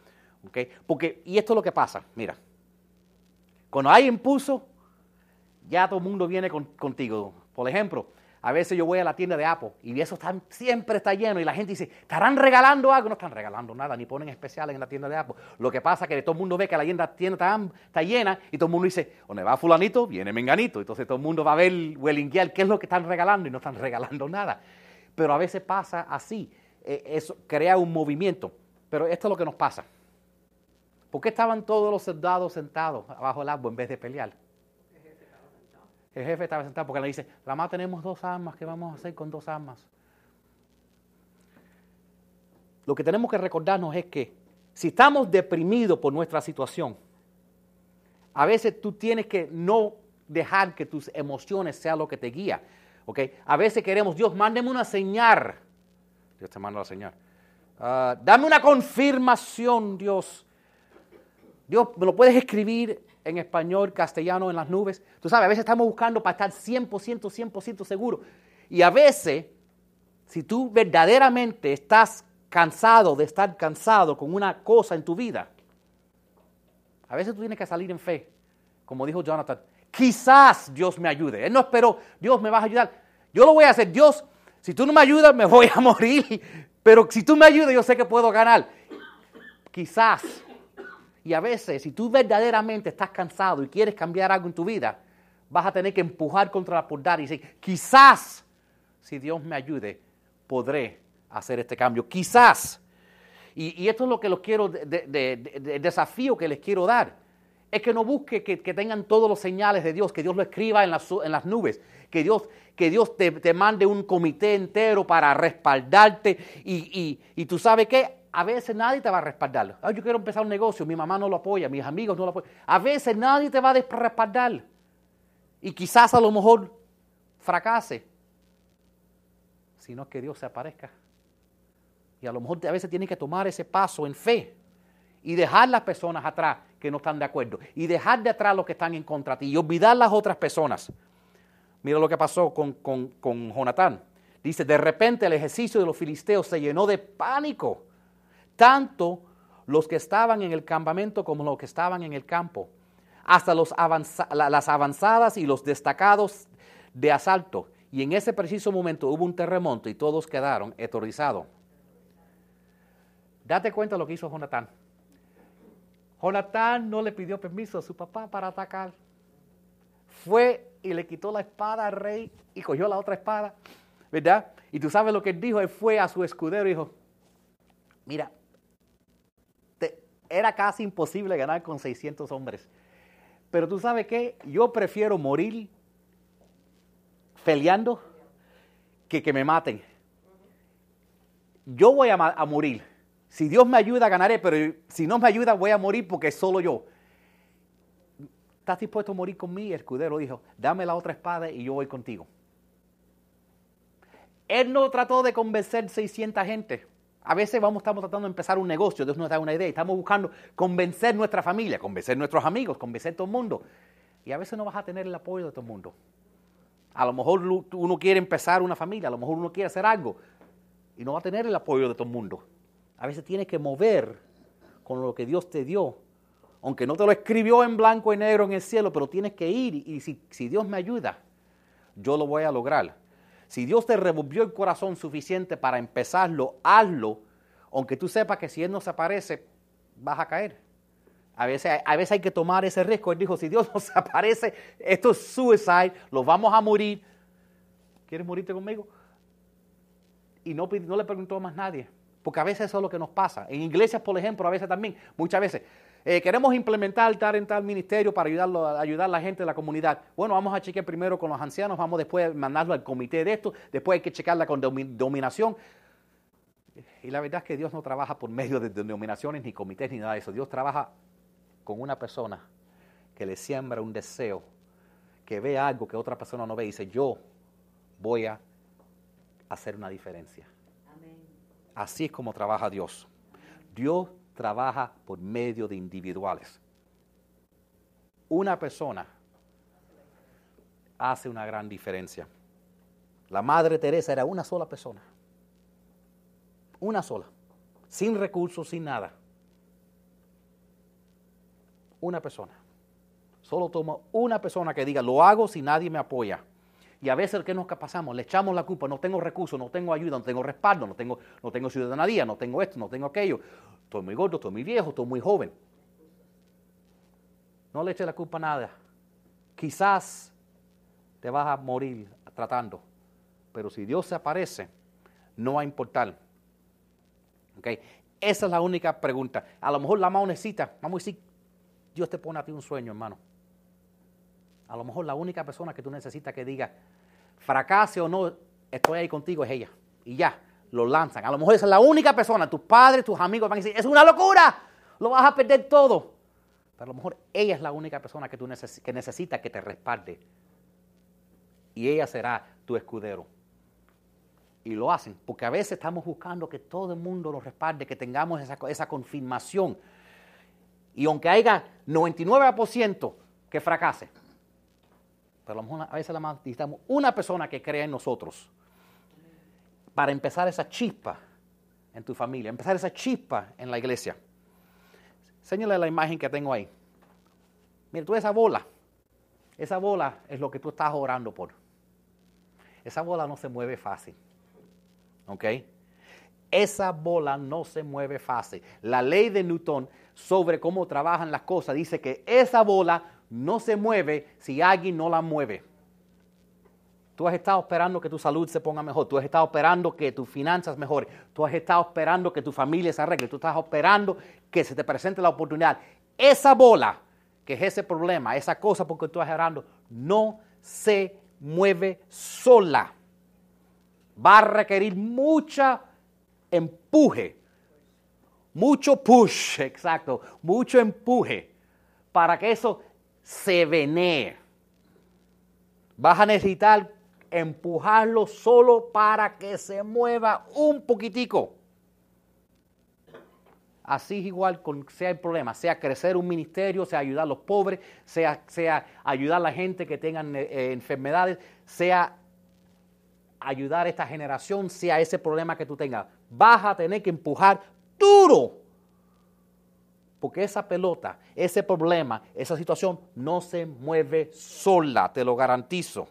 Porque, y esto es lo que pasa, mira, cuando hay impulso, ya todo el mundo viene contigo. Por ejemplo, a veces yo voy a la tienda de Apple y eso siempre está lleno y la gente dice, ¿estarán regalando algo? No están regalando nada, ni ponen especiales en la tienda de Apple. Lo que pasa es que todo el mundo ve que la tienda, está, llena y todo el mundo dice, ¿dónde va fulanito? Viene menganito. Entonces todo el mundo va a ver, Wellinguial, qué es lo que están regalando y no están [LAUGHS] regalando nada. Pero a veces pasa así, e, eso crea un movimiento. Pero esto es lo que nos pasa. ¿Por qué estaban todos los soldados sentados abajo del árbol en vez de pelear? El jefe estaba sentado porque le dice, la más tenemos dos armas, ¿qué vamos a hacer con dos armas? Lo que tenemos que recordarnos es que si estamos deprimidos por nuestra situación, a veces tú tienes que no dejar que tus emociones sean lo que te guía. ¿okay? A veces queremos, Dios, mándeme una señal. Dios te manda la señal. Ah, dame una confirmación, Dios. Dios, ¿me lo puedes escribir en español, castellano, en las nubes. Tú sabes, a veces estamos buscando para estar 100%, 100% seguro. Y a veces, si tú verdaderamente estás cansado de estar cansado con una cosa en tu vida, a veces tú tienes que salir en fe, como dijo Jonathan. Quizás Dios me ayude. Él no esperó, Dios me va a ayudar. Yo lo voy a hacer. Dios, si tú no me ayudas, me voy a [LAUGHS] morir. Pero si tú me ayudas, yo sé que puedo ganar. Quizás. Y a veces, si tú verdaderamente estás cansado y quieres cambiar algo en tu vida, vas a tener que empujar contra la puerta y decir, quizás, si Dios me ayude, podré hacer este cambio. Quizás. Y, esto es lo que los quiero, de, desafío que les quiero dar. Es que no busque que, tengan todos los señales de Dios, que Dios lo escriba en las, en las nubes, que Dios, que Dios te, mande un comité entero para respaldarte. Y, y, tú sabes que a veces nadie te va a respaldar. yo quiero empezar un negocio, mi mamá no lo apoya, mis amigos no lo apoyan. A veces nadie te va a respaldar. Y quizás a lo mejor fracase, sino que Dios se aparezca. Y a lo mejor a veces tienes que tomar ese paso en fe y dejar las personas atrás que no están de acuerdo y dejar de atrás los que están en contra de ti y olvidar las otras personas. Mira lo que pasó con, con, con Jonatán. Dice, de repente el ejercicio de los filisteos se llenó de pánico, tanto los que estaban en el campamento como los que estaban en el campo, hasta las avanzadas y los destacados de asalto. Y en ese preciso momento hubo un terremoto y todos quedaron aterrorizados. Date cuenta lo que hizo Jonatán. Jonatán no le pidió permiso a su papá para atacar. Fue y le quitó la espada al rey y cogió la otra espada, ¿verdad? Y tú sabes lo que él dijo, él fue a su escudero y dijo, mira, era casi imposible ganar con 600 hombres. Pero tú sabes qué, yo prefiero morir peleando que que me maten. Yo voy a morir si Dios me ayuda, ganaré, pero si no me ayuda, voy a morir porque solo yo. ¿Estás dispuesto a morir conmigo? El escudero dijo, dame la otra espada y yo voy contigo. Él no trató de convencer 600 gente. A veces vamos, estamos tratando de empezar un negocio, Dios nos da una idea, estamos buscando convencer nuestra familia, convencer nuestros amigos, convencer todo el mundo. Y a veces no vas a tener el apoyo de todo el mundo. A lo mejor uno quiere empezar una familia, a lo mejor uno quiere hacer algo, y no va a tener el apoyo de todo el mundo. A veces tienes que mover con lo que Dios te dio. Aunque no te lo escribió en blanco y negro en el cielo, pero tienes que ir y si, si Dios me ayuda, yo lo voy a lograr. Si Dios te revolvió el corazón suficiente para empezarlo, hazlo, aunque tú sepas que si Él no se aparece, vas a caer. A veces, a veces hay que tomar ese riesgo. Él dijo, si Dios [LAUGHS] no se aparece, esto es suicide, los vamos a morir. ¿Quieres morirte conmigo? Y no, le preguntó a más nadie. Porque a veces eso es lo que nos pasa. En iglesias, por ejemplo, a veces también, muchas veces, eh, queremos implementar tal en tal ministerio para ayudarlo, ayudar a la gente de la comunidad. Bueno, vamos a chequear primero con los ancianos, vamos después a mandarlo al comité de esto, después hay que checarla con dominación. Y la verdad es que Dios no trabaja por medio de denominaciones, ni comités, ni nada de eso. Dios trabaja con una persona que le siembra un deseo, que ve algo que otra persona no ve y dice, yo voy a hacer una diferencia. Así es como trabaja Dios. Dios trabaja por medio de individuales. Una persona hace una gran diferencia. La Madre Teresa era una sola persona. Una sola. Sin recursos, sin nada. Una persona. Solo toma una persona que diga, lo hago si nadie me apoya. Y a veces, ¿qué nos pasamos? Le echamos la culpa, no tengo recursos, no tengo ayuda, no tengo respaldo, no tengo, no tengo ciudadanía, no tengo esto, no tengo aquello. Estoy muy gordo, estoy muy viejo, estoy muy joven. No le eches la culpa a nada. Quizás te vas a morir tratando, pero si Dios se aparece, no va a importar. ¿Okay? Esa es la única pregunta. A lo mejor la más necesita, vamos a decir, Dios te pone a ti un sueño, hermano. A lo mejor la única persona que tú necesitas que diga, fracase o no, estoy ahí contigo es ella. Y ya, lo lanzan. A lo mejor esa es la única persona, tus padres, tus amigos van a decir, es una locura, lo vas a perder todo. Pero a lo mejor ella es la única persona que tú que necesita que te respalde. Y ella será tu escudero. Y lo hacen, porque a veces estamos buscando que todo el mundo lo respalde, que tengamos esa, esa confirmación. Y aunque haya 99% que fracase, pero a, veces la necesitamos una persona que crea en nosotros para empezar esa chispa en tu familia, empezar esa chispa en la iglesia. Señale la imagen que tengo ahí. Mira, tú esa bola, esa bola es lo que tú estás orando por. Esa bola no se mueve fácil. ¿Ok? esa bola no se mueve fácil. La ley de Newton sobre cómo trabajan las cosas dice que esa bola no se mueve si alguien no la mueve. Tú has estado esperando que tu salud se ponga mejor. Tú has estado esperando que tus finanzas mejoren. Tú has estado esperando que tu familia se arregle. Tú estás esperando que se te presente la oportunidad. Esa bola, que es ese problema, esa cosa porque tú estás esperando, no se mueve sola. Va a requerir mucha empuje, mucho push, [LAUGHS] exacto, mucho empuje para que eso se venee. Vas a necesitar empujarlo solo para que se mueva un poquitico. Así es igual con sea el problema, sea crecer un ministerio, sea ayudar a los pobres, sea, sea ayudar a la gente que tengan eh, enfermedades, sea ayudar a esta generación, sea ese problema que tú tengas. Vas a tener que empujar duro. Porque esa pelota, ese problema, esa situación no se mueve sola, te lo garantizo.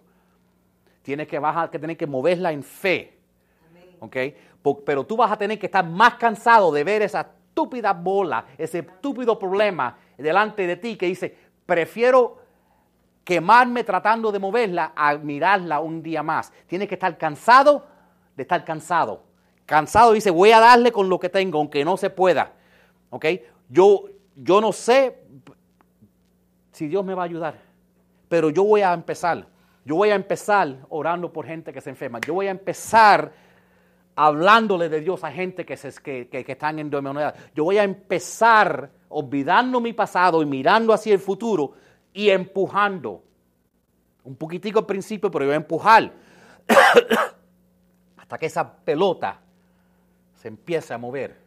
Tienes que, vas que tener que moverla en fe. ¿Ok? Pero tú vas a tener que estar más cansado de ver esa estúpida bola, ese estúpido problema delante de ti que dice, prefiero quemarme tratando de moverla a mirarla un día más. Tienes que estar cansado de estar cansado. Cansado dice, voy a darle con lo que tengo, aunque no se pueda. ¿Ok? Yo, yo no sé si Dios me va a ayudar, pero yo voy a empezar. Yo voy a empezar orando por gente que se enferma. Yo voy a empezar hablándole de Dios a gente que, se, que, que, están en demonio. Yo voy a empezar olvidando mi pasado y mirando hacia el futuro y empujando. Un poquitico al principio, pero yo voy a empujar [COUGHS] hasta que esa pelota se empiece a mover.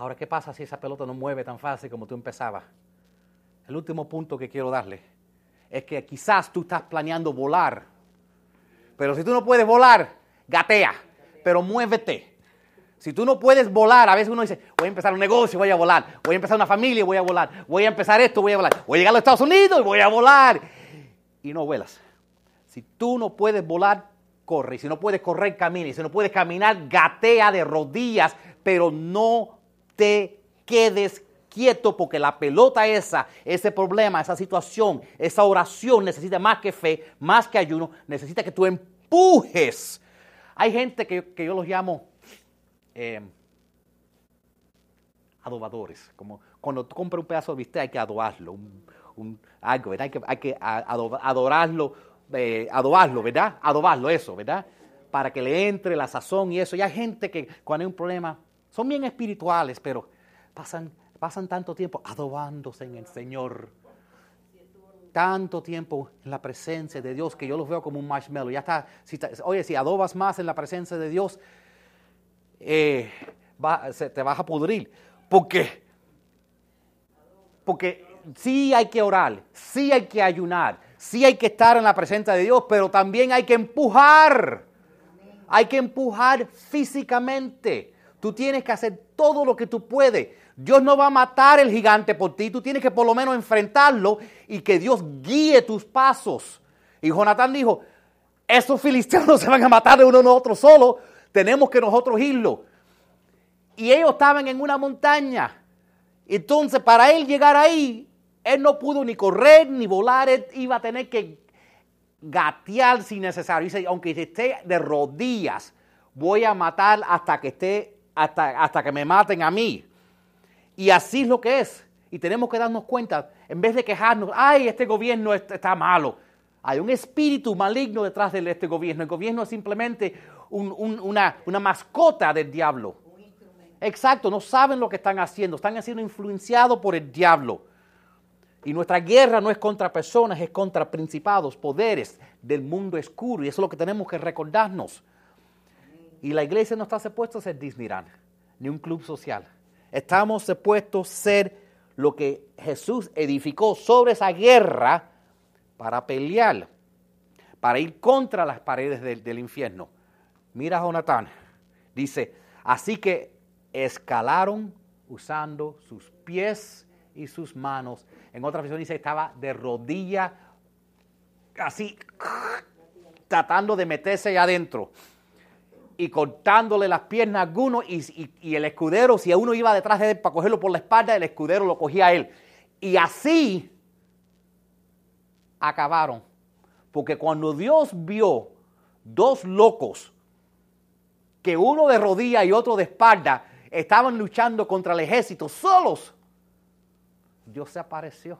Ahora, ¿qué pasa si esa pelota no mueve tan fácil como tú empezabas? El último punto que quiero darle es que quizás tú estás planeando volar. Pero si tú no puedes volar, gatea, pero muévete. Si tú no puedes volar, a veces uno dice, voy a empezar un negocio, voy a volar. Voy a empezar una familia, voy a volar. Voy a empezar esto, voy a volar. Voy a llegar a los Estados Unidos y voy a volar. Y no vuelas. Si tú no puedes volar, corre. Y si no puedes correr, camina. Y si no puedes caminar, gatea de rodillas, pero no te quedes quieto porque la pelota esa, ese problema, esa situación, esa oración necesita más que fe, más que ayuno, necesita que tú empujes. Hay gente que, yo los llamo eh, adobadores, como cuando tú compras un pedazo de bistec hay que adobarlo, algo, ¿verdad? Hay que, hay que adorarlo, eh, adobarlo, ¿verdad? Adobarlo, eso, ¿verdad? Para que le entre la sazón y eso. Y hay gente que cuando hay un problema, son bien espirituales, pero pasan pasan tanto tiempo adobándose en el Señor. Tanto tiempo en la presencia de Dios que yo los veo como un marshmallow. Ya está, oye, si adobas más en la presencia de Dios, eh, te vas a pudrir. Porque, porque sí hay que orar, sí hay que ayunar, sí hay que estar en la presencia de Dios, pero también hay que empujar. Hay que empujar físicamente. Tú tienes que hacer todo lo que tú puedes. Dios no va a matar el gigante por ti, tú tienes que por lo menos enfrentarlo y que Dios guíe tus pasos. Y Jonatán dijo, esos filisteos [LAUGHS] se van a matar de uno a otro solo, tenemos que nosotros irlo. Y ellos estaban en una montaña. Entonces, para él llegar ahí, él no pudo ni correr ni volar, él iba a tener que gatear si necesario. Dice, aunque esté de rodillas, voy a matar hasta que esté, hasta, hasta que me maten a mí. Y así es lo que es. Y tenemos que darnos cuenta, en vez de quejarnos, ay, este gobierno está malo. Hay un espíritu maligno detrás de este gobierno. El gobierno es simplemente una, mascota del diablo. Exacto, no saben lo que están haciendo, están siendo influenciados por el diablo. Y nuestra guerra no es contra personas, es contra principados, poderes del mundo oscuro. Y eso es lo que tenemos que recordarnos. Y la iglesia no está supuesta a ser Disneyland, ni un club social. Estamos supuestos a ser lo que Jesús edificó sobre esa guerra para pelear, para ir contra las paredes del, infierno. Mira a dice, así que escalaron usando sus pies y sus manos. En otra versión dice, estaba de rodilla, así, tratando de meterse ahí adentro. Y cortándole las piernas a algunos y, y, el escudero, si uno iba detrás de él para cogerlo por la espalda, el escudero lo cogía a él. Y así acabaron. Porque cuando Dios vio dos locos, que uno de rodilla y otro de espalda, estaban luchando contra el ejército solos, Dios se apareció.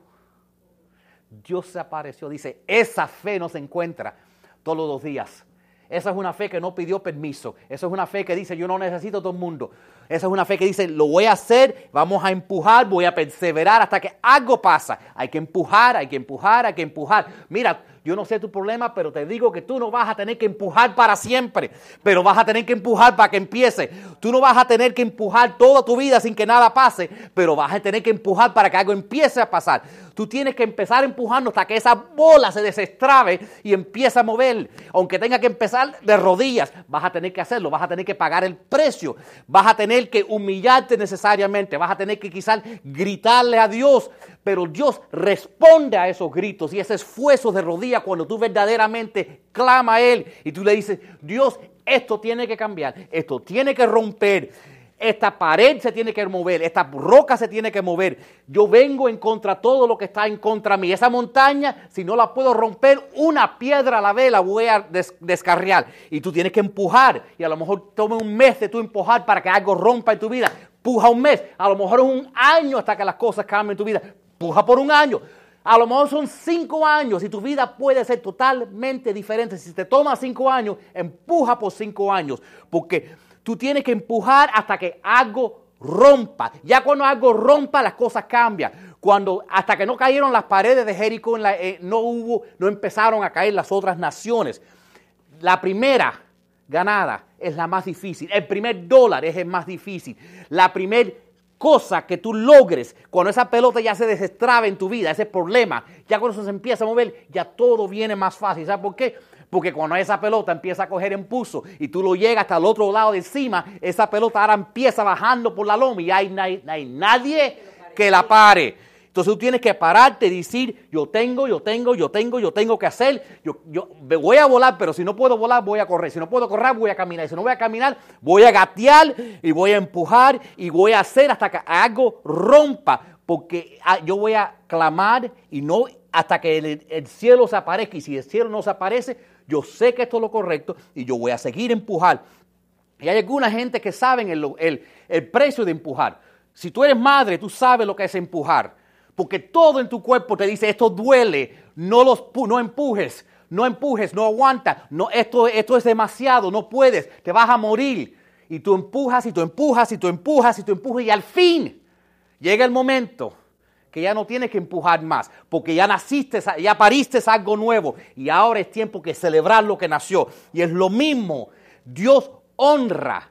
Dios se apareció. Dice, esa fe no se encuentra todos los días. Esa es una fe que no pidió permiso. Esa es una fe que dice, yo no necesito a todo el mundo. Esa es una fe que dice, lo voy a hacer, vamos a empujar, voy a perseverar hasta que algo pasa. Hay que empujar, hay que empujar, hay que empujar. Mira, yo no sé tu problema, pero te digo que tú no vas a tener que empujar para siempre, pero vas a tener que empujar para que empiece. Tú no vas a tener que empujar toda tu vida sin que nada pase, pero vas a tener que empujar para que algo empiece a pasar. Tú tienes que empezar empujando hasta que esa bola se desestrabe y empiece a mover. Aunque tenga que empezar de rodillas, vas a tener que hacerlo, vas a tener que pagar el precio, vas a tener que humillarte necesariamente, vas a tener que quizás gritarle a Dios, pero Dios responde a esos gritos y ese esfuerzo de rodillas cuando tú verdaderamente clama a Él y tú le dices, Dios, esto tiene que cambiar, esto tiene que romper, esta pared se tiene que mover, esta roca se tiene que mover. Yo vengo en contra de todo lo que está en contra mí. Esa montaña, si no la puedo romper, una piedra a la vez la voy a descarriar. Y tú tienes que empujar. Y a lo mejor tome un mes de tú empujar para que algo rompa en tu vida. Puja un mes. A lo mejor un año hasta que las cosas cambien en tu vida. Puja por un año. A lo mejor son cinco años y tu vida puede ser totalmente diferente. Si te toma cinco años, empuja por cinco años. Porque tú tienes que empujar hasta que algo rompa. Ya cuando algo rompa, las cosas cambian. Cuando hasta que no cayeron las paredes de Jericó, eh, no hubo, no empezaron a caer las otras naciones. La primera ganada es la más difícil. El primer dólar es el más difícil. La primera cosa que tú logres, cuando esa pelota ya se desestraba en tu vida, ese problema, ya cuando eso se empieza a mover, ya todo viene más fácil. ¿Sabes por qué? Porque cuando esa pelota empieza a coger impulso y tú lo llegas hasta el otro lado de encima, esa pelota ahora empieza bajando por la loma y hay, hay nadie que la pare. Entonces tú tienes que pararte y decir, yo tengo, yo tengo, yo tengo, yo tengo que hacer, yo, yo voy a volar, pero si no puedo volar, voy a correr. Si no puedo correr, voy a caminar. Y si no voy a caminar, voy a gatear y voy a empujar y voy a hacer hasta que algo rompa. Porque ah, yo voy a clamar y no hasta que el, cielo se aparezca. Y si el cielo no se aparece, yo sé que esto es lo correcto y yo voy a seguir empujar. Y hay alguna gente que saben el, el, el precio de empujar. Si tú eres madre, tú sabes lo que es empujar porque todo en tu cuerpo te dice, esto duele, no, los, no empujes, no empujes, no aguanta, no, esto, esto es demasiado, no puedes, te vas a morir. Y tú empujas y tú empujas y tú empujas y tú empujas y al fin llega el momento que ya no tienes que empujar más, porque ya naciste, ya pariste algo nuevo y ahora es tiempo que celebrar lo que nació. Y es lo mismo, Dios honra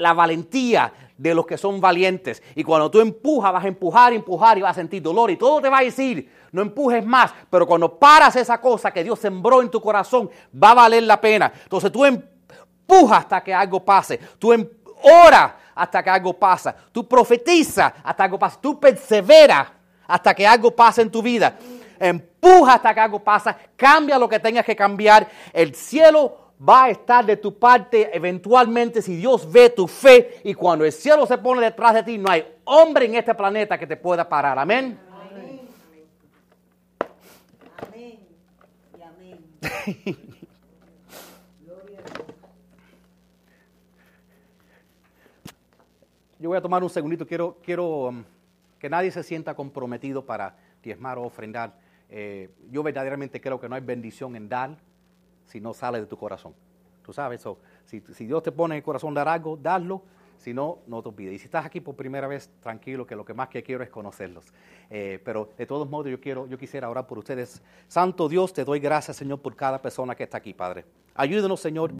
la valentía de los que son valientes. Y cuando tú empujas, vas a empujar, empujar y vas a sentir dolor y todo te va a decir, no empujes más, pero cuando paras esa cosa que Dios sembró en tu corazón, va a valer la pena. Entonces tú empujas hasta que algo pase, tú em, ora hasta que algo pasa, tú profetiza hasta que algo pasa, tú persevera hasta que algo pase en tu vida. Empuja hasta que algo pasa, cambia lo que tengas que cambiar. El cielo va a estar de tu parte eventualmente si Dios ve tu fe y cuando el cielo se pone detrás de ti, no hay hombre en este planeta que te pueda parar. Amén. Amén. Amén. Amén. Yo voy a tomar un segundito, quiero, quiero um, que nadie se sienta comprometido para diezmar o ofrendar. Eh, yo verdaderamente creo que no hay bendición en dar si no sale de tu corazón. Tú sabes, eso. si, Dios te pone en el corazón dar algo, darlo. Si no, no te olvides. Y si estás aquí por primera vez, tranquilo, que lo que más que quiero es conocerlos. Eh, pero de todos modos, yo, quiero, yo quisiera orar por ustedes. Santo Dios, te doy gracias, Señor, por cada persona que está aquí, Padre. Ayúdenos, Señor.